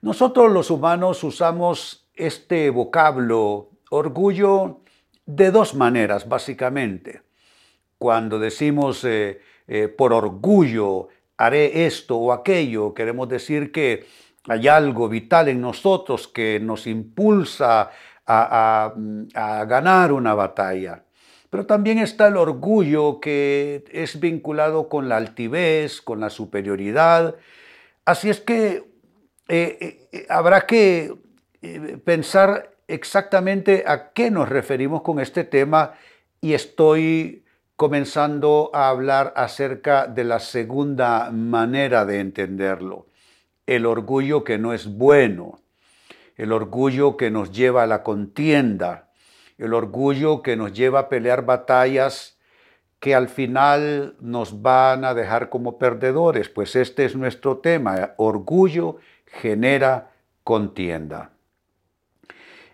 Nosotros los humanos usamos este vocablo orgullo de dos maneras, básicamente. Cuando decimos eh, eh, por orgullo haré esto o aquello, queremos decir que hay algo vital en nosotros que nos impulsa a, a ganar una batalla. Pero también está el orgullo que es vinculado con la altivez, con la superioridad. Así es que eh, eh, habrá que eh, pensar exactamente a qué nos referimos con este tema y estoy comenzando a hablar acerca de la segunda manera de entenderlo, el orgullo que no es bueno, el orgullo que nos lleva a la contienda, el orgullo que nos lleva a pelear batallas que al final nos van a dejar como perdedores, pues este es nuestro tema, orgullo genera contienda.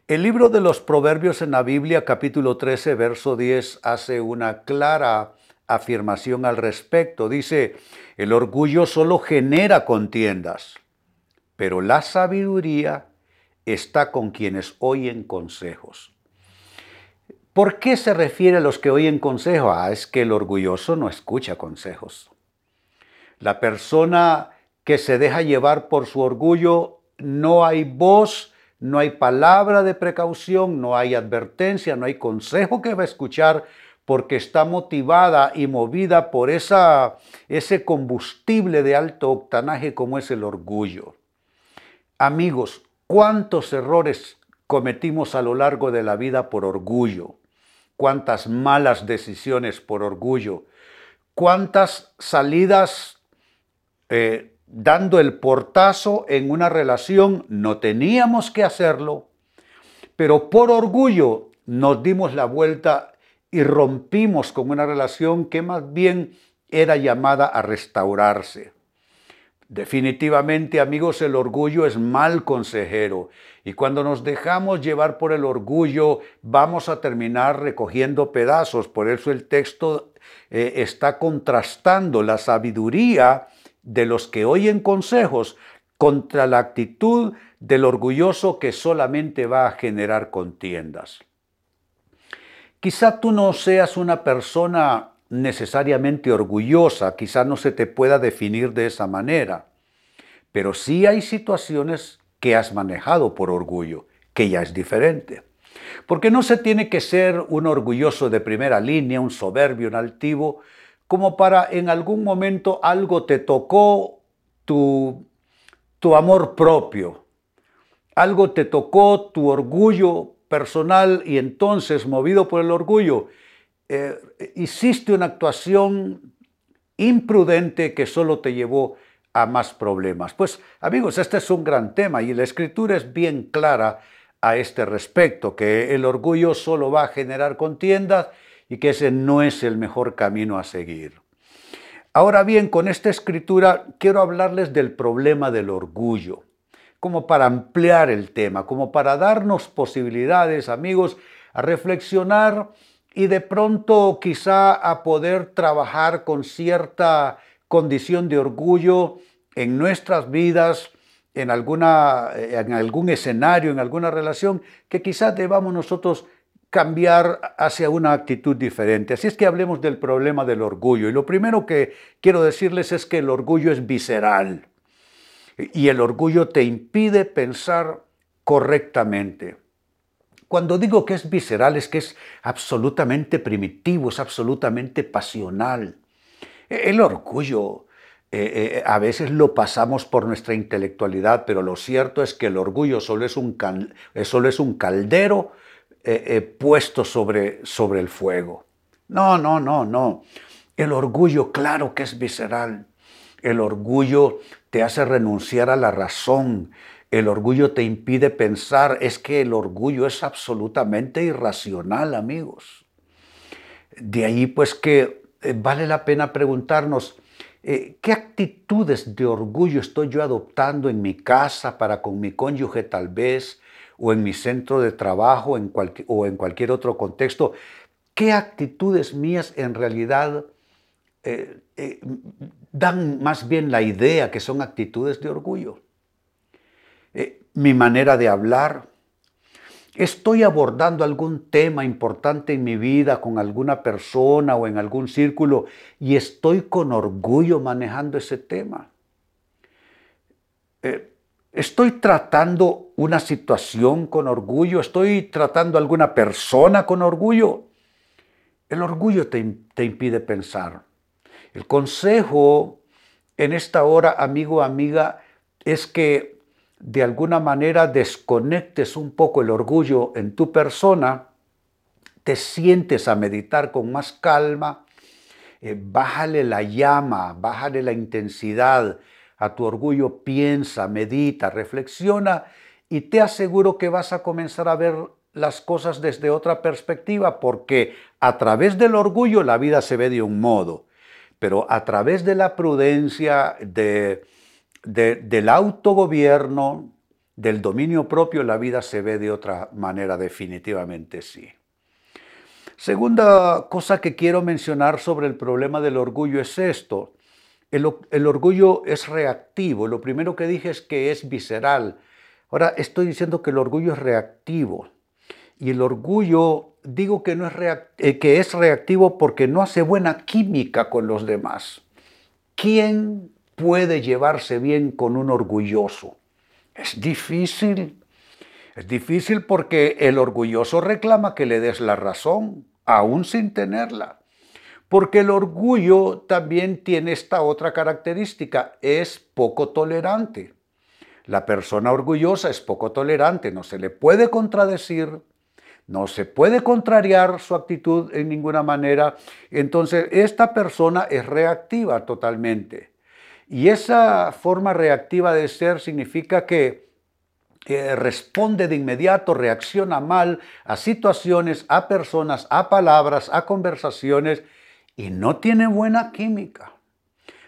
El libro de los Proverbios en la Biblia, capítulo 13, verso 10, hace una clara afirmación al respecto. Dice, el orgullo solo genera contiendas, pero la sabiduría está con quienes oyen consejos. ¿Por qué se refiere a los que oyen consejos? Ah, es que el orgulloso no escucha consejos. La persona que se deja llevar por su orgullo, no hay voz, no hay palabra de precaución, no hay advertencia, no hay consejo que va a escuchar porque está motivada y movida por esa, ese combustible de alto octanaje como es el orgullo. Amigos, ¿cuántos errores cometimos a lo largo de la vida por orgullo? ¿Cuántas malas decisiones por orgullo? ¿Cuántas salidas eh, dando el portazo en una relación, no teníamos que hacerlo, pero por orgullo nos dimos la vuelta y rompimos con una relación que más bien era llamada a restaurarse. Definitivamente, amigos, el orgullo es mal consejero y cuando nos dejamos llevar por el orgullo vamos a terminar recogiendo pedazos. Por eso el texto eh, está contrastando la sabiduría de los que oyen consejos contra la actitud del orgulloso que solamente va a generar contiendas. Quizá tú no seas una persona necesariamente orgullosa, quizá no se te pueda definir de esa manera, pero sí hay situaciones que has manejado por orgullo, que ya es diferente. Porque no se tiene que ser un orgulloso de primera línea, un soberbio, un altivo, como para en algún momento algo te tocó tu, tu amor propio, algo te tocó tu orgullo personal y entonces, movido por el orgullo, eh, hiciste una actuación imprudente que solo te llevó a más problemas. Pues amigos, este es un gran tema y la escritura es bien clara a este respecto, que el orgullo solo va a generar contiendas y que ese no es el mejor camino a seguir. Ahora bien, con esta escritura quiero hablarles del problema del orgullo, como para ampliar el tema, como para darnos posibilidades, amigos, a reflexionar y de pronto quizá a poder trabajar con cierta condición de orgullo en nuestras vidas, en, alguna, en algún escenario, en alguna relación, que quizás debamos nosotros cambiar hacia una actitud diferente. Así es que hablemos del problema del orgullo. Y lo primero que quiero decirles es que el orgullo es visceral y el orgullo te impide pensar correctamente. Cuando digo que es visceral es que es absolutamente primitivo, es absolutamente pasional. El orgullo eh, eh, a veces lo pasamos por nuestra intelectualidad, pero lo cierto es que el orgullo solo es un, solo es un caldero puesto sobre, sobre el fuego. No, no, no, no. El orgullo, claro que es visceral. El orgullo te hace renunciar a la razón. el orgullo te impide pensar, es que el orgullo es absolutamente irracional, amigos. De ahí pues que eh, vale la pena preguntarnos, eh, ¿qué actitudes de orgullo estoy yo adoptando en mi casa para con mi cónyuge tal vez, o en mi centro de trabajo o en cualquier otro contexto? ¿Qué actitudes mías en realidad eh, dan más bien la idea que son actitudes de orgullo? mi manera de hablar, estoy abordando algún tema importante en mi vida con alguna persona o en algún círculo y estoy con orgullo manejando ese tema. Eh, estoy tratando una situación con orgullo, estoy tratando a alguna persona con orgullo. El orgullo te, te impide pensar. El consejo en esta hora, amigo, amiga, es que de alguna manera desconectes un poco el orgullo en tu persona, te sientes a meditar con más calma, eh, bájale la llama, bájale la intensidad a tu orgullo, piensa, medita, reflexiona y te aseguro que vas a comenzar a ver las cosas desde otra perspectiva, porque a través del orgullo la vida se ve de un modo, pero a través de la prudencia, de, del autogobierno, del dominio propio, la vida se ve de otra manera, definitivamente sí. Segunda cosa que quiero mencionar sobre el problema del orgullo es esto. El, orgullo es reactivo. Lo primero que dije es que es visceral. Ahora estoy diciendo que el orgullo es reactivo. Y el orgullo, digo que, no es, eh, que es reactivo porque no hace buena química con los demás. ¿Quién puede llevarse bien con un orgulloso? Es difícil. Es difícil porque el orgulloso reclama que le des la razón, aún sin tenerla. Porque el orgullo también tiene esta otra característica, es poco tolerante. La persona orgullosa es poco tolerante, no se le puede contradecir, no se puede contrariar su actitud en ninguna manera. Entonces, esta persona es reactiva totalmente. Y esa forma reactiva de ser significa que responde de inmediato, reacciona mal a situaciones, a personas, a palabras, a conversaciones y no tiene buena química.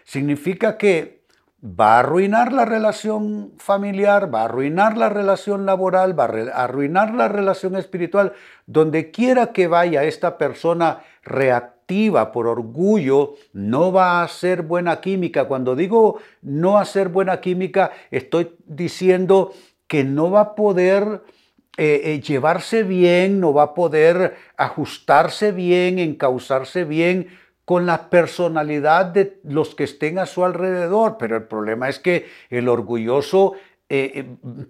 Significa que va a arruinar la relación familiar, va a arruinar la relación laboral, va a arruinar la relación espiritual. Donde quiera que vaya esta persona reactiva, por orgullo, no va a hacer buena química. Cuando digo no hacer buena química, estoy diciendo que no va a poder eh, eh, llevarse bien, no va a poder ajustarse bien, encauzarse bien con la personalidad de los que estén a su alrededor. Pero el problema es que el orgulloso eh,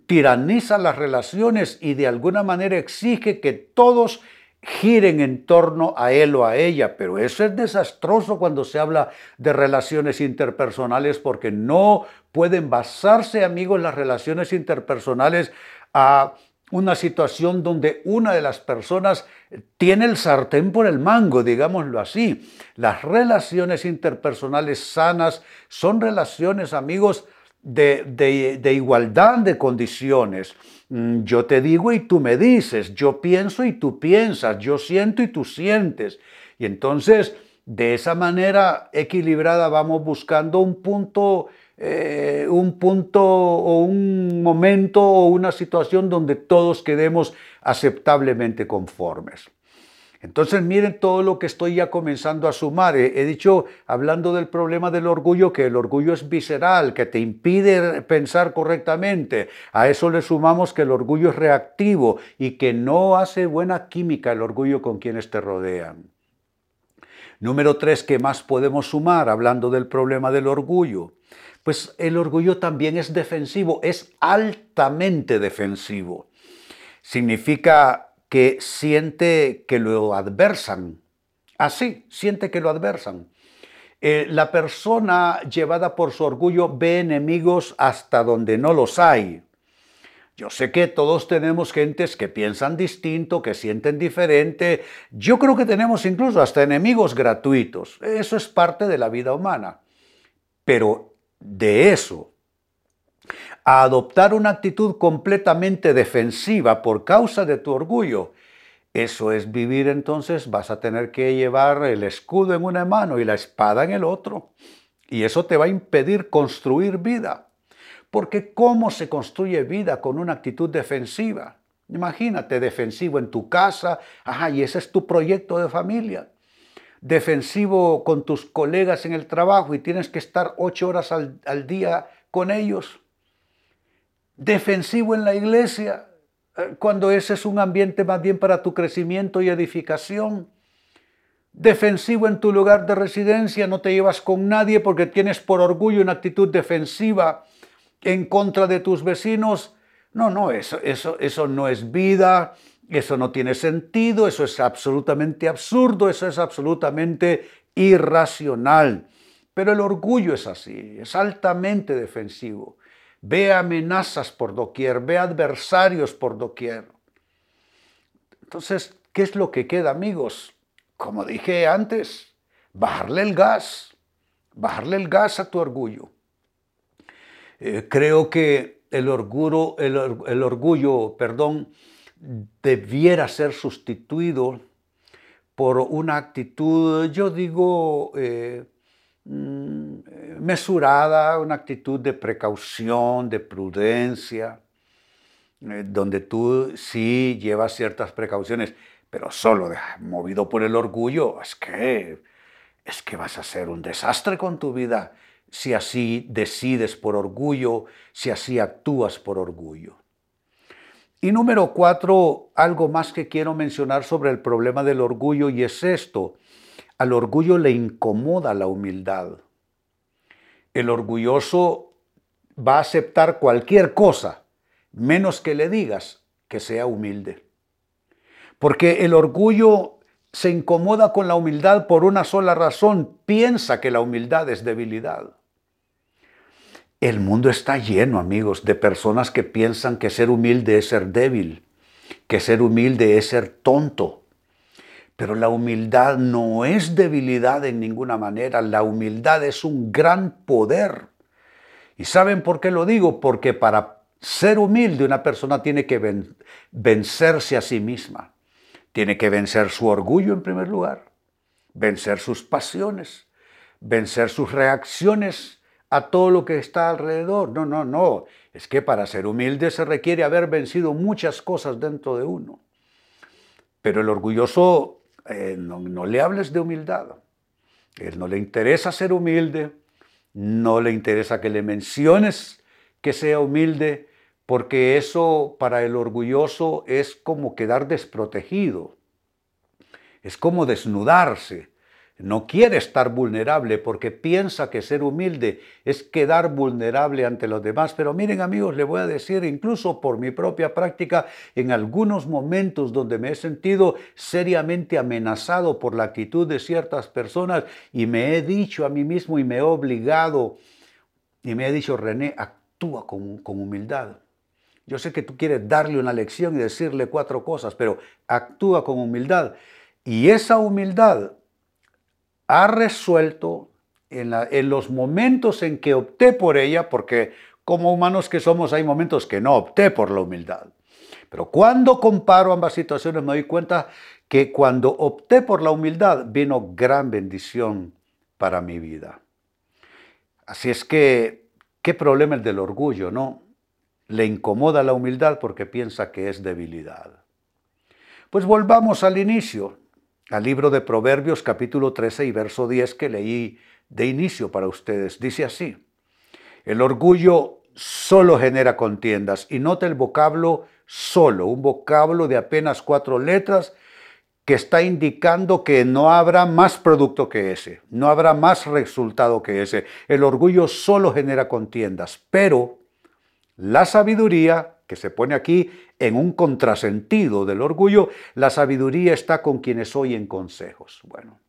tiraniza las relaciones y de alguna manera exige que todos giren en torno a él o a ella, pero eso es desastroso cuando se habla de relaciones interpersonales porque no pueden basarse, amigos, las relaciones interpersonales a una situación donde una de las personas tiene el sartén por el mango, digámoslo así. Las relaciones interpersonales sanas son relaciones, amigos, de, igualdad de condiciones. Mm, yo te digo y tú me dices, yo pienso y tú piensas, yo siento y tú sientes. Y entonces, de esa manera equilibrada vamos buscando un punto, eh, un punto o un momento o una situación donde todos quedemos aceptablemente conformes. Entonces miren todo lo que estoy ya comenzando a sumar. He, dicho, hablando del problema del orgullo, que el orgullo es visceral, que te impide pensar correctamente. A eso le sumamos que el orgullo es reactivo y que no hace buena química el orgullo con quienes te rodean. Número tres, ¿qué más podemos sumar hablando del problema del orgullo? Pues el orgullo también es defensivo, es altamente defensivo. Significa que siente que lo adversan. Así, siente que lo adversan. Eh, la persona llevada por su orgullo ve enemigos hasta donde no los hay. Yo sé que todos tenemos gentes que piensan distinto, que sienten diferente. Yo creo que tenemos incluso hasta enemigos gratuitos. Eso es parte de la vida humana. Pero de eso a adoptar una actitud completamente defensiva por causa de tu orgullo, eso es vivir entonces, vas a tener que llevar el escudo en una mano y la espada en el otro. Y eso te va a impedir construir vida. Porque ¿cómo se construye vida con una actitud defensiva? Imagínate, defensivo en tu casa, ajá, y ese es tu proyecto de familia. Defensivo con tus colegas en el trabajo y tienes que estar ocho horas al, al día con ellos. Defensivo en la iglesia, eh, cuando ese es un ambiente más bien para tu crecimiento y edificación. Defensivo en tu lugar de residencia, no te llevas con nadie porque tienes por orgullo una actitud defensiva en contra de tus vecinos. No, no, eso, eso, eso no es vida, eso no tiene sentido, eso es absolutamente absurdo, eso es absolutamente irracional. Pero el orgullo es así, es altamente defensivo ve amenazas por doquier, ve adversarios por doquier. Entonces, ¿qué es lo que queda, amigos? Como dije antes, bajarle el gas, bajarle el gas a tu orgullo. Eh, creo que el orgullo, el, orgullo, perdón, debiera ser sustituido por una actitud, yo digo, eh, Mm, mesurada, una actitud de precaución, de prudencia, eh, donde tú sí llevas ciertas precauciones, pero solo movido por el orgullo, es que, es que vas a ser un desastre con tu vida si así decides por orgullo, si así actúas por orgullo. Y número cuatro, algo más que quiero mencionar sobre el problema del orgullo y es esto. Al orgullo le incomoda la humildad. El orgulloso va a aceptar cualquier cosa, menos que le digas que sea humilde. Porque el orgullo se incomoda con la humildad por una sola razón, piensa que la humildad es debilidad. El mundo está lleno, amigos, de personas que piensan que ser humilde es ser débil, que ser humilde es ser tonto, pero la humildad no es debilidad en ninguna manera, la humildad es un gran poder. ¿Y saben por qué lo digo? Porque para ser humilde una persona tiene que vencerse a sí misma. Tiene que vencer su orgullo en primer lugar, vencer sus pasiones, vencer sus reacciones a todo lo que está alrededor. No, no, no. Es que para ser humilde se requiere haber vencido muchas cosas dentro de uno. Pero el orgulloso eh, no, le hables de humildad. Él no le interesa ser humilde, no le interesa que le menciones que sea humilde, porque eso para el orgulloso es como quedar desprotegido, es como desnudarse, no quiere estar vulnerable porque piensa que ser humilde es quedar vulnerable ante los demás. Pero miren amigos, le voy a decir, incluso por mi propia práctica, en algunos momentos donde me he sentido seriamente amenazado por la actitud de ciertas personas y me he dicho a mí mismo y me he obligado y me he dicho, René, actúa con, humildad. Yo sé que tú quieres darle una lección y decirle cuatro cosas, pero actúa con humildad. Y esa humildad ha resuelto en, los momentos en que opté por ella, porque como humanos que somos hay momentos que no opté por la humildad. Pero cuando comparo ambas situaciones me doy cuenta que cuando opté por la humildad vino gran bendición para mi vida. Así es que, ¿qué problema el del orgullo, no? Le incomoda la humildad porque piensa que es debilidad. Pues volvamos al inicio al libro de Proverbios capítulo 13 y verso 10 que leí de inicio para ustedes. Dice así, el orgullo solo genera contiendas y nota el vocablo solo, un vocablo de apenas cuatro letras que está indicando que no habrá más producto que ese, no habrá más resultado que ese. El orgullo solo genera contiendas, pero la sabiduría que se pone aquí en un contrasentido del orgullo, la sabiduría está con quienes oyen consejos. Bueno,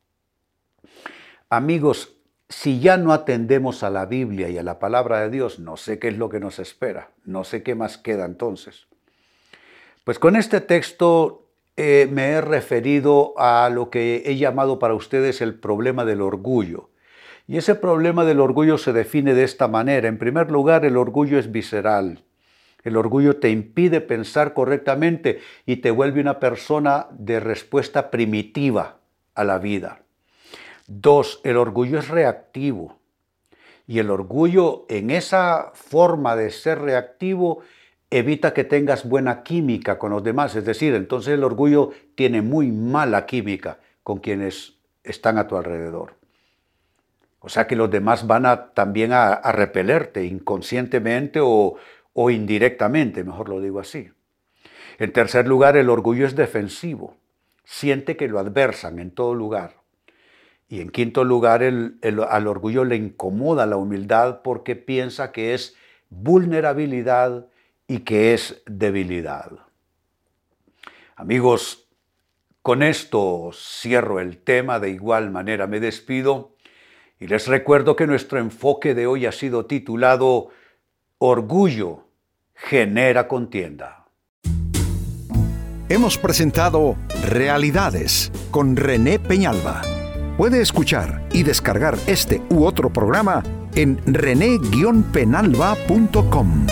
amigos, si ya no atendemos a la Biblia y a la palabra de Dios, no sé qué es lo que nos espera, no sé qué más queda entonces. Pues con este texto eh, me he referido a lo que he llamado para ustedes el problema del orgullo. Y ese problema del orgullo se define de esta manera. En primer lugar, el orgullo es visceral. El orgullo te impide pensar correctamente y te vuelve una persona de respuesta primitiva a la vida. Dos, el orgullo es reactivo. Y el orgullo en esa forma de ser reactivo evita que tengas buena química con los demás. Es decir, entonces el orgullo tiene muy mala química con quienes están a tu alrededor. O sea que los demás van a, también a, repelerte inconscientemente o, o indirectamente, mejor lo digo así. En tercer lugar, el orgullo es defensivo. Siente que lo adversan en todo lugar. Y en quinto lugar, al orgullo le incomoda la humildad porque piensa que es vulnerabilidad y que es debilidad. Amigos, con esto cierro el tema, de igual manera me despido y les recuerdo que nuestro enfoque de hoy ha sido titulado Orgullo genera contienda. Hemos presentado Realidades con René Peñalba. Puede escuchar y descargar este u otro programa en rene-penalba.com.